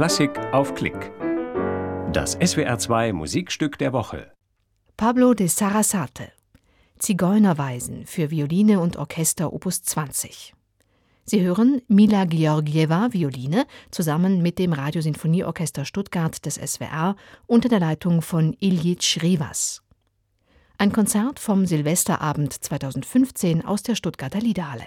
Klassik auf Klick. Das SWR2 Musikstück der Woche. Pablo de Sarasate. Zigeunerweisen für Violine und Orchester Opus 20. Sie hören Mila Georgieva Violine zusammen mit dem Radiosinfonieorchester Stuttgart des SWR unter der Leitung von Ilyich Rivas. Ein Konzert vom Silvesterabend 2015 aus der Stuttgarter Liederhalle.